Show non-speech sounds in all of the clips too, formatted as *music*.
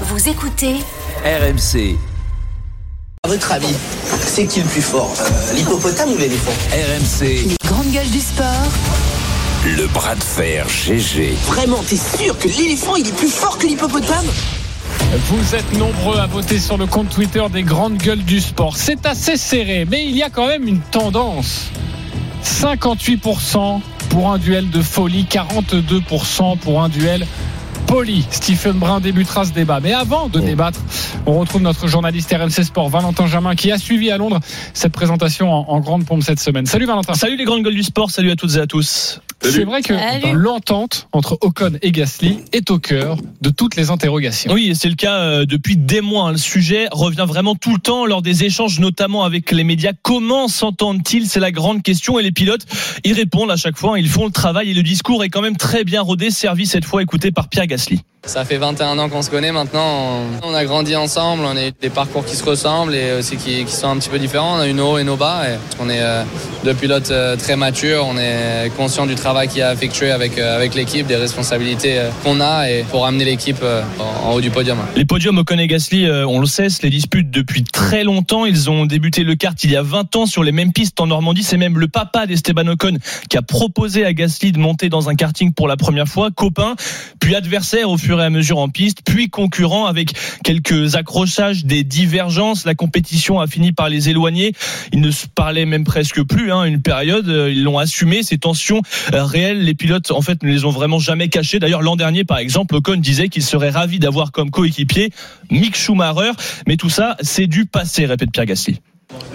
Vous écoutez RMC, À votre avis, c'est qui le plus fort euh, L'hippopotame ou l'éléphant RMC, les grandes gueules du sport. le bras de fer GG. Vraiment, t'es sûr que l'éléphant il est plus fort que l'hippopotame Vous êtes nombreux à voter sur le compte Twitter des grandes gueules du sport. C'est assez serré, mais il y a quand même une tendance. 58% pour un duel de folie, 42% pour un duel poli. Stephen Brun débutera ce débat. Mais avant de débattre, on retrouve notre journaliste RMC Sport, Valentin Jamin, qui a suivi à Londres cette présentation en, en grande pompe cette semaine. Salut Valentin. Salut les grandes gueules du sport, salut à toutes et à tous. C'est vrai que l'entente entre Ocon et Gasly est au cœur de toutes les interrogations. Oui, et c'est le cas euh, depuis des mois. hein. Le sujet revient vraiment tout le temps lors des échanges, notamment avec les médias. Comment s'entendent-ils? C'est la grande question. Et les pilotes, ils répondent à chaque fois. Ils font le travail et le discours est quand même très bien rodé, servi cette fois écouté par Pierre Gasly. Gasly. Ça fait 21 ans qu'on se connaît maintenant. On a grandi ensemble, on a des parcours qui se ressemblent et aussi qui, sont un petit peu différents. On a eu nos hauts et nos bas. On est euh, deux pilotes euh, très matures. On est conscient du travail qui a effectué avec, euh, avec l'équipe, des responsabilités qu'on a et pour amener l'équipe en, haut du podium. Les podiums Ocon et Gasly, on le sait, les disputent depuis très longtemps. Ils ont débuté le kart il y a 20 ans sur les mêmes pistes en Normandie. C'est même le papa d'Esteban Ocon qui a proposé à Gasly de monter dans un karting pour la première fois. Copain, puis adversaire au fur et à mesure en piste, puis concurrent avec quelques accrochages, des divergences. La compétition a fini par les éloigner. Ils ne se parlaient même presque plus. Hein, une période, euh, ils l'ont assumé. Ces tensions euh, réelles, les pilotes en fait ne les ont vraiment jamais cachées. D'ailleurs, l'an dernier, par exemple, Ocon disait qu'il serait ravi d'avoir comme coéquipier Mick Schumacher. Mais tout ça, c'est du passé, répète Pierre Gasly.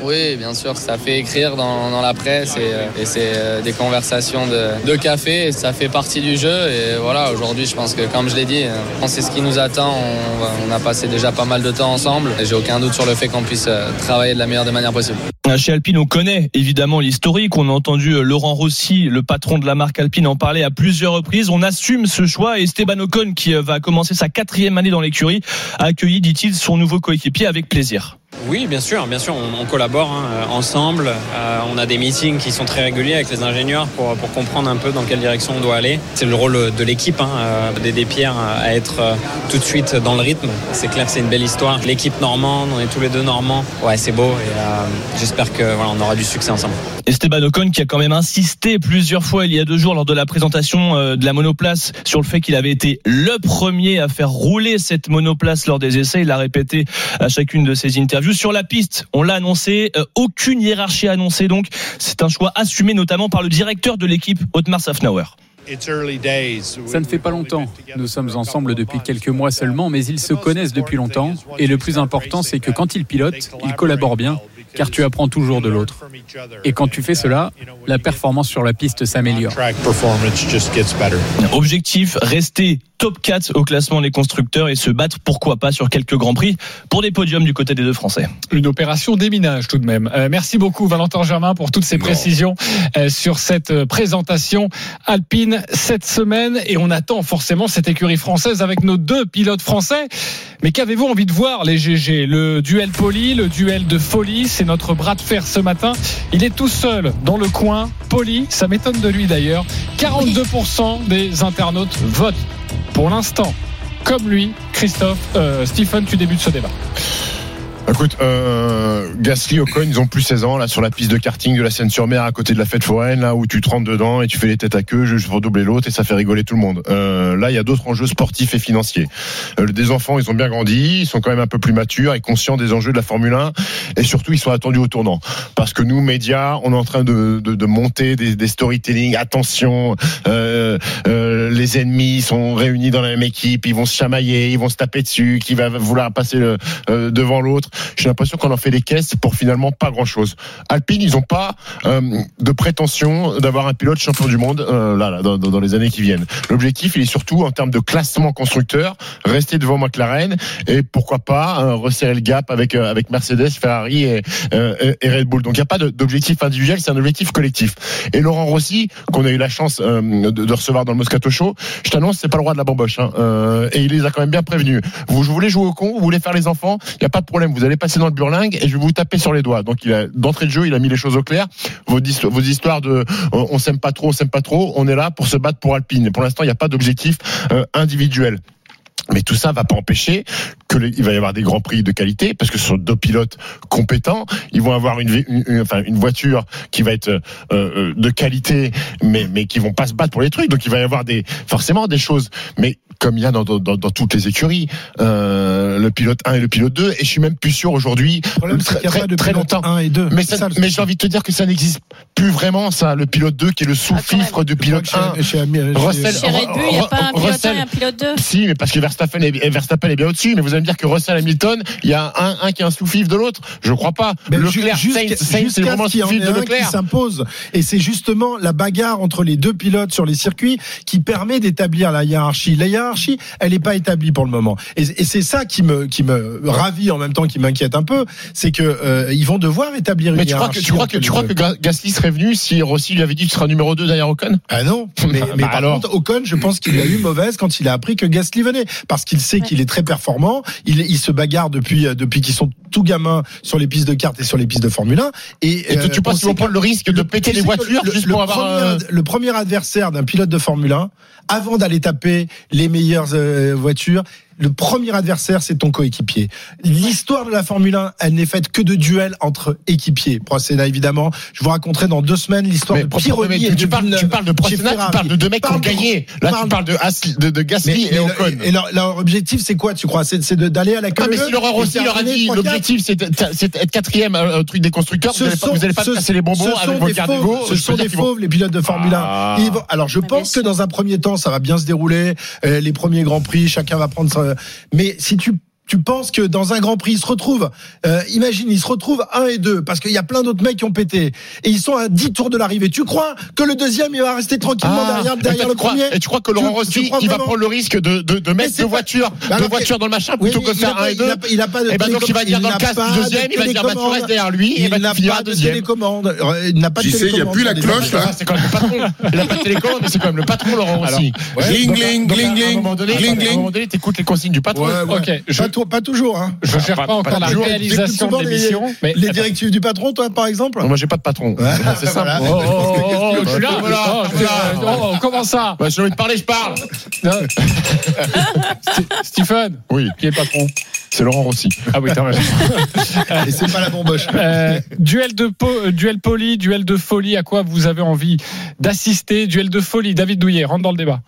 Oui, bien sûr, ça fait écrire dans, la presse et, euh, c'est euh, des conversations de, café. Ça fait partie du jeu. Et voilà, aujourd'hui, je pense que, comme je l'ai dit, euh, c'est ce qui nous attend. On, a passé déjà pas mal de temps ensemble. Et j'ai aucun doute sur le fait qu'on puisse travailler de la meilleure des manières possibles. Chez Alpine, on connaît évidemment l'historique. On a entendu Laurent Rossi, le patron de la marque Alpine, en parler à plusieurs reprises. On assume ce choix et Esteban Ocon, qui va commencer sa quatrième année dans l'écurie, a accueilli, dit-il, son nouveau coéquipier avec plaisir. Oui, bien sûr, bien sûr, on, on collabore hein, euh, ensemble. Euh, on a des meetings qui sont très réguliers avec les ingénieurs pour, pour comprendre un peu dans quelle direction on doit aller. C'est le rôle de l'équipe, hein, euh, d'aider Pierre à être euh, tout de suite dans le rythme. C'est clair que c'est une belle histoire. L'équipe normande, on est tous les deux normands. Ouais, c'est beau et euh, j'espère que voilà, on aura du succès ensemble. Esteban Ocon qui a quand même insisté plusieurs fois il y a deux jours lors de la présentation euh, de la monoplace sur le fait qu'il avait été le premier à faire rouler cette monoplace lors des essais. Il l'a répété à chacune de ses interviews. Sur la piste, on l'a annoncé, euh, aucune hiérarchie annoncée donc. C'est un choix assumé notamment par le directeur de l'équipe, Otmar Safnauer. Ça ne fait pas longtemps. Nous sommes ensemble depuis quelques mois seulement, mais ils se connaissent depuis longtemps. Et le plus important, c'est que quand ils pilotent, ils collaborent bien, car tu apprends toujours de l'autre. Et quand tu fais cela, la performance sur la piste s'améliore. Objectif, rester top 4 au classement des constructeurs et se battre pourquoi pas sur quelques grands prix pour des podiums du côté des deux Français. Une opération déminage tout de même. Euh, merci beaucoup Valentin Germain pour toutes ces précisions euh, sur cette euh, présentation alpine cette semaine et on attend forcément cette écurie française avec nos deux pilotes français. Mais qu'avez-vous envie de voir les GG Le duel poli, le duel de folie, c'est notre bras de fer ce matin. Il est tout seul dans le coin, poli, ça m'étonne de lui d'ailleurs. 42% des internautes votent pour l'instant. Comme lui, Christophe, euh, Stephen, tu débutes ce débat. Écoute, euh, Gasly, Ocon, ils ont plus 16 ans là sur la piste de karting de la Seine-sur-Mer à côté de la fête foraine là où tu te rentres dedans et tu fais les têtes à queue juste pour doubler l'autre et ça fait rigoler tout le monde. Euh, là, il y a d'autres enjeux sportifs et financiers. Euh, des enfants, ils ont bien grandi, ils sont quand même un peu plus matures et conscients des enjeux de la Formule 1 et surtout ils sont attendus au tournant parce que nous médias, on est en train de, de, de monter des, des storytelling. Attention, euh, euh, les ennemis sont réunis dans la même équipe, ils vont se chamailler, ils vont se taper dessus, qui va vouloir passer le- euh, devant l'autre. J'ai l'impression qu'on en fait des caisses pour finalement pas grand chose. Alpine, ils n'ont pas euh, de prétention d'avoir un pilote champion du monde euh, là, là dans, les années qui viennent. L'objectif, il est surtout en termes de classement constructeur, rester devant McLaren et pourquoi pas euh, resserrer le gap avec euh, avec Mercedes, Ferrari et, euh, et- et Red Bull. Donc il n'y a pas d'objectif individuel, c'est un objectif collectif. Et Laurent Rossi, qu'on a eu la chance euh, de, de recevoir dans le Moscato Show, je t'annonce, c'est pas le roi de la bamboche. Hein. Et il les a quand même bien prévenus. Vous, vous voulez jouer au con, vous voulez faire les enfants, il n'y a pas de problème. Vous allez passer dans le burlingue et je vais vous taper sur les doigts. Donc d'entrée de jeu, il a mis les choses au clair. Vos, histoires de euh, on s'aime pas trop, on s'aime pas trop, on est là pour se battre pour Alpine. Pour l'instant, il n'y a pas d'objectif euh, individuel. Mais tout ça va pas empêcher que les- il va y avoir des grands prix de qualité parce que ce sont deux pilotes compétents. Ils vont avoir une, voiture qui va être euh, euh, de qualité, mais mais qui vont pas se battre pour les trucs. Donc il va y avoir forcément des choses. Mais comme il y a dans, dans, dans- dans toutes les écuries, euh, le pilote 1 et le pilote 2, et je suis même plus sûr aujourd'hui, très, très, très pilote longtemps. 1 et 2. Mais, ça- mais souci. j'ai envie de te dire que ça n'existe plus vraiment, ça, le pilote 2 qui est le sous-fifre du pilote Je crois 1. que chez- chez Russell- Chez Red Bull, il n'y a pas un pilote 1 et un pilote 2. Si, mais parce que Verstappen est, Verstappen est bien au-dessus. Mais vous allez me dire que Russell Hamilton, il y a un, un qui est un sous-fif de l'autre. Je crois pas. Mais Leclerc, Sainz, Sainz, c'est vraiment ce qu'il y en sous-fif ait de un qui Leclerc. s'impose. Et c'est justement la bagarre entre les deux pilotes sur les circuits qui permet d'établir la hiérarchie. La hiérarchie, elle n'est pas établie pour le moment. Et, et c'est ça qui me, qui me ravit en même temps, qui m'inquiète un peu, c'est que euh, ils vont devoir établir Mais une tu crois que, hiérarchie. tu crois que, tu crois que Ga- Gasly serait venu si Rossi lui avait dit que tu seras numéro 2 derrière Ocon? Ah non, *laughs* mais, mais Bah par alors. contre, Ocon, je pense qu'il a eu mauvaise quand il a appris que Gasly venait, parce qu'il sait qu'il est très performant. Il, il se bagarre depuis euh, depuis qu'ils sont tout gamins sur les pistes de cartes et sur les pistes de Formule 1. Et, euh, tu penses qu'ils vont prendre le risque de péter tu les voitures le, juste le pour avoir premier, le premier adversaire d'un pilote de Formule 1, avant d'aller taper les meilleures euh, voitures, le premier adversaire, c'est ton coéquipier. L'histoire de la Formule 1, elle n'est faite que de duels entre équipiers. Procéda, évidemment. Je vous raconterai dans deux semaines l'histoire de Pironi mais et tu, de parles, tu parles de chez Procéna, tu parles de deux mecs qui ont Parle- gagné. Là, parle- tu parles de, As- de, de Gasly mais- et Ocon. le- et leur, leur objectif, c'est quoi, tu crois C'est d'aller à la queue Ah, mais si Laurent et Rossi leur a dit 3-4? l'objectif c'est d'être quatrième euh, au truc des constructeurs, vous Ce n'allez pas, vous allez pas ce- me casser les bonbons ce sont avec vos des cartes fauves, Ce sont des fauves, les pilotes de Formule 1. Ah. Alors, je pense que dans un premier temps, ça va bien se dérouler. Euh, les premiers grands prix, chacun va prendre sa. Mais si tu tu penses que dans un Grand Prix, ils se retrouvent, euh, imagine, ils se retrouvent 1 et 2, parce qu'il y a plein d'autres mecs qui ont pété, et ils sont à 10 tours de l'arrivée. Tu crois que le deuxième, il va rester tranquillement Ah, derrière, le crois- premier Et tu crois que Laurent Rossi, il va prendre le risque de, de, de mettre deux voitures, Bah deux voitures dans le machin plutôt que faire pas- un et il deux a Il a pas de Et ben donc il va dire dans le n'a casque pas du deuxième, de il va dire bah tu télécommande. restes derrière lui, et Il n'a pas de télécommande. Euh, Il n'a pas de JC, il y a télécommande plus la sur les cloche, voitures. là. C'est quand même le patron. Il a pas de télécommande, mais c'est quand même le patron Laurent Rossi. Gling, Donc, gling, donc, à un gling, moment donné, gling, à un gling. moment donné, t'écoutes les consignes du patron. Ok, je, Pas, tou- pas toujours. Hein. je cherche pas, pas- encore pas la toujours. réalisation de les- l'émission. Mais Les directives du patron, toi, par exemple Moi j'ai pas de patron. C'est simple. Voilà. Oh, oh, oh, oh, je suis là. Voilà, Oh, oh, comment ça Bah, si j'ai envie de parler, je parle. Non. Stephen, Oui, qui est patron c'est Laurent Rossi. Ah oui, t'as raison. *laughs* Et c'est pas la bomboche. Euh, duel de po- duel poli, duel de folie. À quoi vous avez envie d'assister? Duel de folie. David Douillet, rentre dans le débat.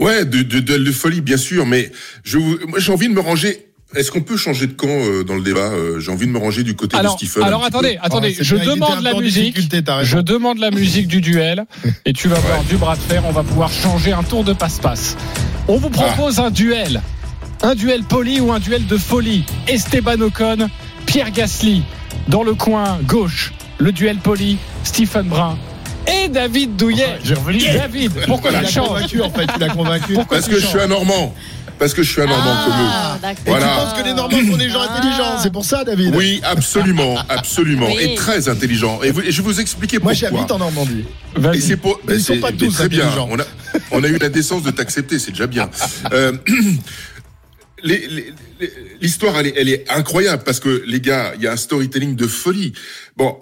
Ouais, de, de, de, de folie, bien sûr, mais je, vous- moi, j'ai envie de me ranger. Est-ce qu'on peut changer de camp euh, dans le débat Euh, J'ai envie de me ranger du côté Alors, de Stephen. alors attendez, peu. attendez. Oh, c'est je demande la musique. Je demande la musique du duel et tu vas voir du bras de fer. On va pouvoir changer un tour de passe-passe. On vous propose un duel, un duel poli ou un duel de folie. Esteban Ocon, Pierre Gasly dans le coin gauche. Le duel poli, Stephen Brun et David Douillet. J'ai revenu. David, pourquoi Il tu a changes convaincu, en fait. Il a convaincu. Pourquoi Parce tu que je suis un Normand. Parce que je suis un Normand comme eux. Ah, d'accord. Et tu Voilà. penses que les Normands sont des gens intelligents, c'est pour ça, David Oui, absolument, *laughs* absolument, Oui. et très intelligent. Et, vous- et je vais vous expliquer Moi, pourquoi. j'habite en Normandie. Et Vas-y. c'est pour, Mais ils sont pas tous très bien. intelligents. On a, on a eu la décence de t'accepter, c'est déjà bien. *laughs* Euh, *clears throat* les- les- les- L'histoire, elle est, elle est incroyable parce que les gars, il y a un storytelling de folie. Bon,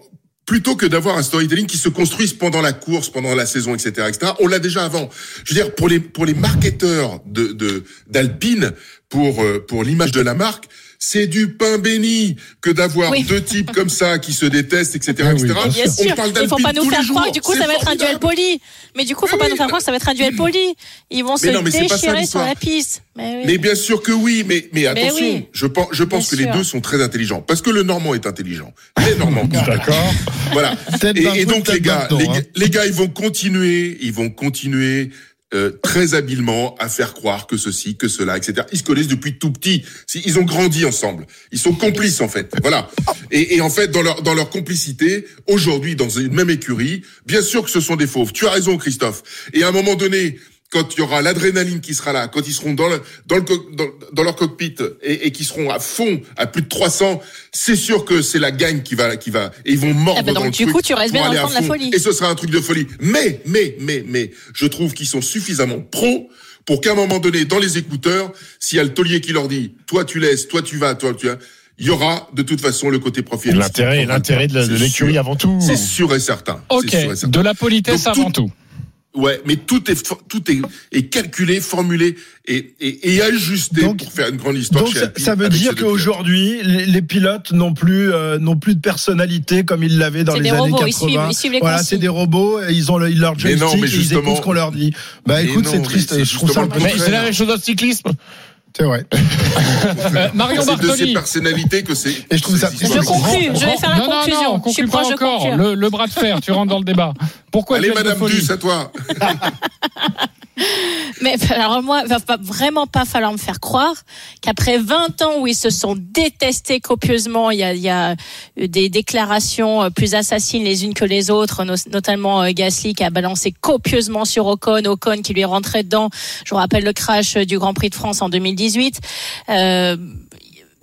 plutôt que d'avoir un storytelling qui se construise pendant la course, pendant la saison, etc., etc. On l'a déjà avant. Je veux dire, pour les pour les marketeurs de d'Alpine, pour euh, pour l'image de la marque. C'est du pain béni que d'avoir Oui. deux types comme ça qui se détestent, etc., Oui, oui, etc. Mais bien On sûr, parle il faut pas nous faire croire que du coup ça va être un duel poli. Mais du coup, faut Oui, pas oui, nous faire croire que ça va être un duel poli. Ils vont se non, mais c'est pas ça, déchirer sur la piste. Mais oui. Mais bien sûr que oui, mais, mais attention, oui. je pense, je pense que les deux sont très intelligents. Parce que le Normand est intelligent. Les Normands. *laughs* D'accord. Voilà. Et, et donc les hein. gars- les gars, ils vont continuer, ils vont continuer euh, très habilement à faire croire que ceci, que cela, etc. Ils se connaissent depuis tout petit. Ils ont grandi ensemble. Ils sont complices en fait. Voilà. Et, et en fait, dans leur dans leur complicité, aujourd'hui, dans une même écurie, bien sûr que ce sont des fauves. Tu as raison, Christophe. Et à un moment donné, quand il y aura l'adrénaline qui sera là, quand ils seront dans le dans le co- dans, dans leur cockpit et, et qui seront à fond à plus de 300, c'est sûr que c'est la gagne qui va qui va et ils vont mordre Ah bah donc, dans le du truc coup, tu restes bien dans le camp de la fond. folie. Et ce sera un truc de folie. Mais mais mais mais je trouve qu'ils sont suffisamment pros pour qu'à un moment donné dans les écouteurs, s'il y a le taulier qui leur dit toi tu laisses, toi tu vas, toi tu vas, il y aura de toute façon le côté professionnel. L'intérêt, l'intérêt de, l'écurie avant tout. C'est sûr et certain. Ok, C'est sûr et certain. de la politesse Donc, avant tout. Ouais, mais tout est tout est, est calculé, formulé et, et, et ajusté Donc- pour faire une grande histoire. Donc chez ça, Alpine ça veut dire qu'aujourd'hui, les, les pilotes n'ont plus euh, n'ont plus de personnalité comme ils l'avaient dans C'est les des années robots, 80. ils suivent- ils suivent les voilà, c'est des robots, et ils ont le- leur Mais non, joystick mais et ils justement- écoutent ce qu'on leur dit. Bah écoute, c'est triste. Je trouve ça Mais triste. c'est la même chose dans le cyclisme. C'est vrai. Euh, Marion C'est de ces Bartoli. personnalités que c'est. Et je trouve ça. Je conclue, je vais faire la non, non, conclusion. non, on je suis pas proche encore. Le, le bras de fer, tu rentres dans le débat. Pourquoi Allez, Madame Duss, à toi. *laughs* *laughs* Mais alors moi, il va vraiment pas falloir me faire croire qu'après 20 ans où ils se sont détestés copieusement, il y a, il y a eu des déclarations euh, plus assassines les unes que les autres, no- notamment euh, Gasly qui a balancé copieusement sur Ocon, Ocon qui lui rentré dedans. Je vous rappelle le crash du Grand Prix de France en 2018. Euh,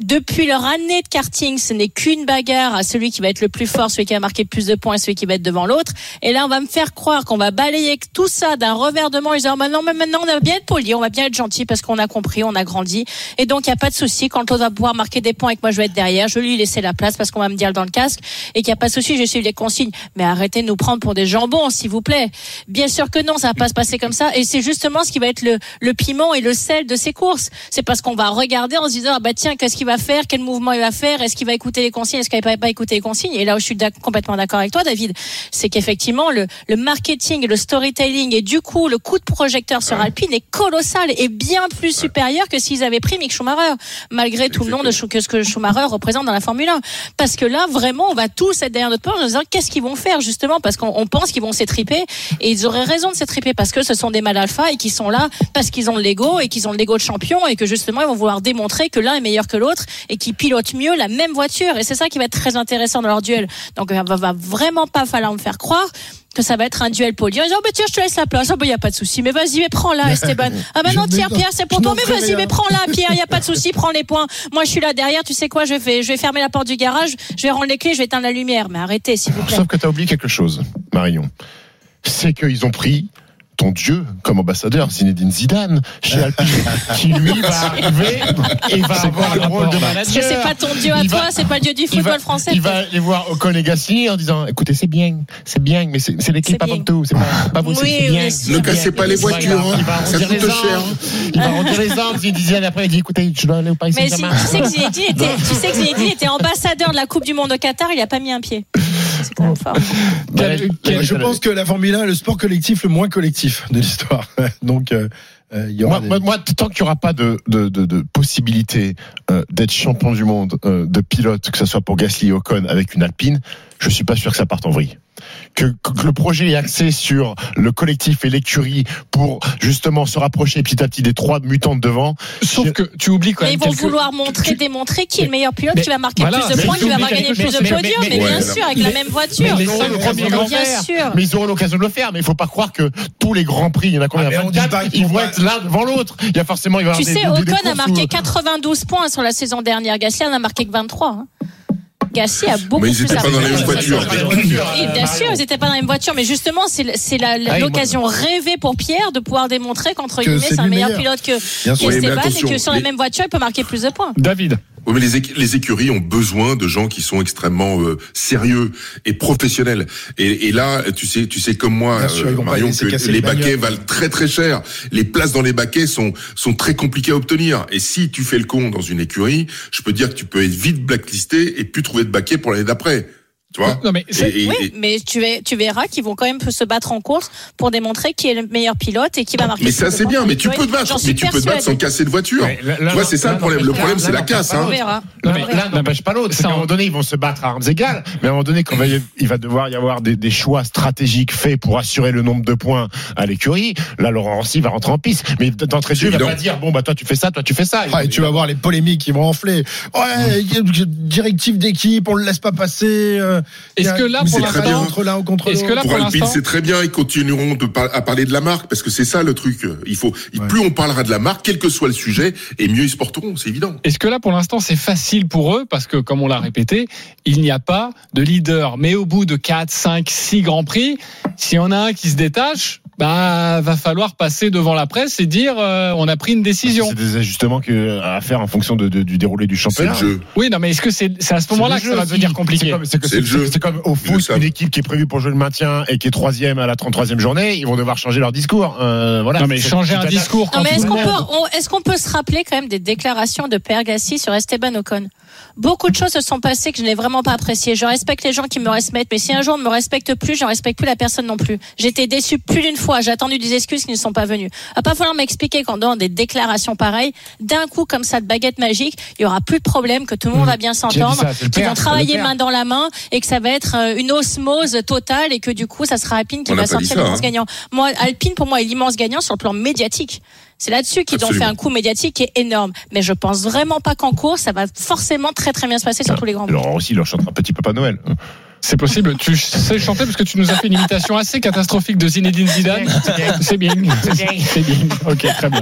depuis leur année de karting, ce n'est qu'une bagarre à celui qui va être le plus fort, celui qui va marquer plus de points, celui qui va être devant l'autre. Et là, on va me faire croire qu'on va balayer tout ça d'un revers de main. Ils disent, maintenant, maintenant, on va bien être poli, on va bien être gentil parce qu'on a compris, on a grandi. Et donc, il n'y a pas de souci. Quand l'autre va pouvoir marquer des points et que moi, je vais être derrière, je vais lui laisser la place parce qu'on va me dire dans le casque et qu'il n'y a pas de souci, je suis les consignes. Mais arrêtez de nous prendre pour des jambons, s'il vous plaît. Bien sûr que non, ça va pas se passer comme ça. Et c'est justement ce qui va être le, le piment et le sel de ces courses. C'est parce qu'on va regarder en se disant, ah bah tiens, qu'est-ce qu'il va faire? Quel mouvement il va faire? Est-ce qu'il va écouter les consignes? Est-ce qu'il va pas écouter les consignes? Et là où je suis complètement d'accord avec toi, David, c'est qu'effectivement, le, le marketing, le storytelling et du coup, le coup de projecteur sur Alpine est colossal et bien plus supérieur que s'ils avaient pris Mick Schumacher, malgré tout le nom de que ce que Schumacher représente dans la Formule 1. Parce que là, vraiment, on va tous être derrière notre porte en se disant qu'est-ce qu'ils vont faire justement? Parce qu'on on pense qu'ils vont s'étriper et ils auraient raison de s'étriper parce que ce sont des mal alpha et qui sont là parce qu'ils ont le l'ego et qu'ils ont le l'ego de champion et que justement ils vont vouloir démontrer que l'un est meilleur que l'autre et qu'ils pilotent mieux la même voiture et c'est ça qui va être très intéressant dans leur duel. Donc il va, va vraiment pas falloir me faire croire que ça va être un duel poli. En disant, oh, bah, tiens, je te laisse la place. Ah, bah, y a pas de souci. Mais vas-y, mais prends-la, *laughs* Esteban. Ah, bah, non, tiens, Pierre, c'est pour toi. Mais vas-y, mais prends-la, *laughs* Pierre. Y a pas de souci. Prends les points. Moi, je suis là derrière. Tu sais quoi? Je vais, je vais fermer la porte du garage. Je vais rendre les clés. Je vais éteindre la lumière. Mais arrêtez, s'il vous plaît. Sauf que tu as oublié quelque chose, Marion. C'est qu'ils ont pris ton dieu comme ambassadeur, Zinedine Zidane, chez Alpine, *laughs* qui lui va arriver et va avoir le rôle de Parce que manager. c'est pas ton dieu à Il toi, va- c'est pas le dieu du il football va, français. il va aller voir Ocon et Gasly en disant écoutez c'est bien c'est bien mais c'est l'équipe avant tout c'est pas, pas vous c'est Oui, c'est bien. Ne cassez pas les Il va- voitures, il va hein. Ça coûte cher. il va arrondir les angles Zinedine après il dit écoutez je dois aller au Paris Mais si, Saint-Germain tu sais que Zinedine était, tu sais que Zinedine était ambassadeur de la Coupe du Monde au Qatar, il a pas mis un pied. C'est quand même fort. Quel- quel- Je pense que la Formule 1 est le sport collectif le moins collectif de l'histoire. *laughs* Donc, euh, euh, il y aura Moi, des- moi, moi, tant qu'il n'y aura pas de, de, de, de possibilité euh, d'être champion du monde euh, de pilote, que ce soit pour Gasly et Ocon avec une Alpine, je suis pas sûr que ça parte en vrille. Que, que le projet est axé sur le collectif et l'écurie pour justement se rapprocher petit à petit des trois mutants de devant. Sauf que tu oublies quand Mais même ils vont quelques- vouloir montrer, tu- démontrer qui est le meilleur pilote, mais- qui va marquer voilà, plus de mais points, qui va gagner plus de mais- podiums, mais- mais, mais- bien sûr, avec mais- la même voiture. Mais. Mais ils auront l'occasion de le faire. Mais il faut pas croire que tous les grands prix, il y en a combien? Ah, mais on dit 24, pas qu'ils ils vont être l'un devant l'autre. Il y a forcément, il va y Tu sais, Ocon a marqué où- 92 points sur la saison dernière. Gasly en a marqué que 23. Gasly a beaucoup Mais ils plus étaient pas dans la même voiture. Bien sûr, ils n'étaient pas dans la même voiture, mais justement, c'est Ah l'occasion rêvée pour Pierre de pouvoir démontrer qu'entre Que guillemets, c'est un meilleur pilote que, Esteban et que sur la les- même voiture, il peut marquer plus de points. David. Oui, mais les, écu- les écuries ont besoin de gens qui sont extrêmement euh, sérieux et professionnels. Et, et là, tu sais, tu sais comme moi, sûr, euh, Marion, que les les baquets valent très très cher. Les places dans les baquets sont sont très compliquées à obtenir. Et si tu fais le con dans une écurie, je peux dire que tu peux être vite blacklisté et plus trouver de baquet pour l'année d'après. Tu vois Non, mais c'est- Et- et- Oui, et- mais tu, vais- tu verras qu'ils vont quand même se battre en course pour démontrer qui est le meilleur pilote et qui va marquer. mais plus ça c'est bien, mais tu peux te battre, mais tu peux te battre sans casser de voiture. Ouais, là- tu vois, c'est ça là, le problème. Le là, problème, là, c'est la là, casse. là, On Hein. verra. Non, On mais l'un n'empêche pas l'autre. Qu'à un moment donné, ils vont se battre à armes égales. Mais à un moment donné, quand il va- devoir y avoir des, des choix stratégiques faits pour assurer le nombre de points à l'écurie, là, Laurent Rossi va rentrer en piste. Mais d'entrée de jeu, il va pas dire, bon, bah, toi, tu fais ça, toi, tu fais ça. Ah, et tu vas voir les polémiques qui vont enfler. Ouais, il y a une directive d'équipe, on le laisse pas passer. Est-ce que là, pour c'est l'instant- très bien entre l'un ou contre Est-ce que l'autre. là, Pour pour Alpine, c'est très bien. Ils continueront de par- à parler de la marque parce que c'est ça le truc. Il faut, Ouais. plus on parlera de la marque, quel que soit le sujet, et mieux ils se porteront. C'est évident. Est-ce que là, pour l'instant, c'est facile pour eux? Parce que, comme on l'a répété, il n'y a pas de leader. Mais au bout de 4, 5, 6 grands prix, s'il y en a un qui se détache, bah va falloir passer devant la presse et dire euh, on a pris une décision. C'est des ajustements que, à faire en fonction de, de- du déroulé du C'est championnat. le jeu. Oui, non, mais est-ce que c'est à ce moment-là que ça va devenir compliqué C'est comme, au foot, une équipe qui est prévue pour jouer le maintien et qui est troisième à la 33e journée, ils vont devoir changer leur discours. Euh, voilà. Non, mais changer un discours Non, mais est-ce qu'on peut, on- est-ce qu'on peut se rappeler quand même des déclarations de Père Gassi sur Esteban Ocon? Beaucoup de choses se sont passées que je n'ai vraiment pas appréciées. Je respecte les gens qui me respectent, mais si un jour on ne me respecte plus, je ne respecte plus la personne non plus. J'ai été déçu plus d'une fois. J'ai attendu des excuses qui ne sont pas venues. Va pas falloir m'expliquer qu'en dehors des déclarations pareilles, d'un coup comme ça de baguette magique, il y aura plus de problème, que tout le monde va bien s'entendre, qu'ils vont travailler main dans la main et que ça va être euh, une osmose totale et que du coup ça sera Alpine qui On va sortir l'immense hein. gagnant. Moi, Alpine pour moi est l'immense gagnant sur le plan médiatique. C'est là-dessus qu'ils ont fait un coup médiatique qui est énorme. Mais je pense vraiment pas qu'en course, ça va forcément très très bien se passer sur tous les grands Il prix. leur aussi, il leur chantera Petit Papa Noël. C'est possible. Tu sais chanter parce que tu nous as fait une imitation assez catastrophique de Zinedine Zidane. C'est bien. C'est bien. Ok, très bien.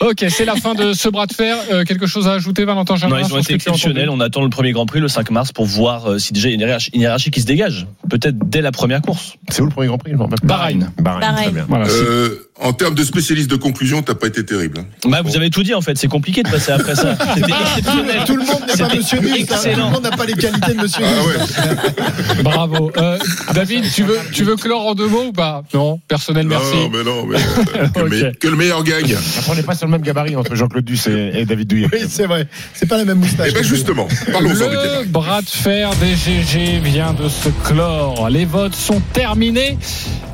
Ok, c'est la fin de ce bras de fer. Euh, quelque chose à ajouter, Valentin Non, Germain ils sur ont été exceptionnels. On attend le premier Grand Prix le 5 mars pour voir euh, si déjà il y a une hiérarchie, une hiérarchie qui se dégage. Peut-être dès la première course. C'est où le premier Grand Prix. Bahreïn. Bahreïn, très bien. Voilà. Euh, en termes de spécialiste de conclusion, t'as pas été terrible. hein. Bah, vous avez tout dit en fait. C'est compliqué de passer après ça. *laughs* Tout le monde n'est pas Monsieur Nul. ça. Tout le monde n'a pas les qualités de Monsieur Ah ouais. Bravo. Euh, David, tu veux, tu veux clore en deux mots ou pas? Non, personnel, merci. Non, mais non, mais euh, *laughs* que, le Ok. me- que le meilleur gagne. Après, on n'est pas sur le même gabarit entre Jean-Claude Duss et, et David Douillet. Oui, c'est vrai. C'est pas la même moustache. Eh ben justement, parlons-en du. Le bras de fer des GG vient de se clore. Les votes sont terminés.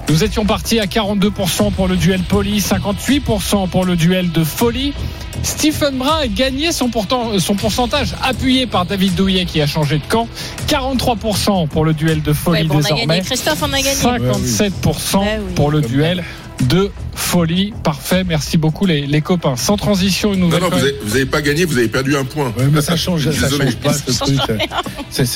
Nous étions partis à 42% pour le duel Poli, 58% pour le duel de folie. Stephen Brun a gagné son, pourtant, son pourcentage, appuyé par David Douillet qui a changé de camp. 43% pour le duel de folie Ouais, bon, on a désormais. gagné. Christophe, on a gagné. 57% Ouais, oui. pour le duel de folie. Parfait, merci beaucoup les, les copains. Sans transition, une Non, nouvelle non, vous avez, vous avez pas gagné, vous avez perdu un point. Ouais, mais ça change, ça change pas ce truc. C'est,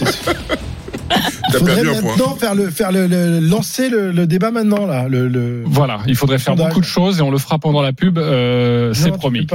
T'as faudrait perdu un point. maintenant faire le, faire le, le- lancer le, le débat maintenant là. Le, le... Voilà, il faudrait faire Sondage. beaucoup de choses et on le fera pendant la pub, euh, c'est promis.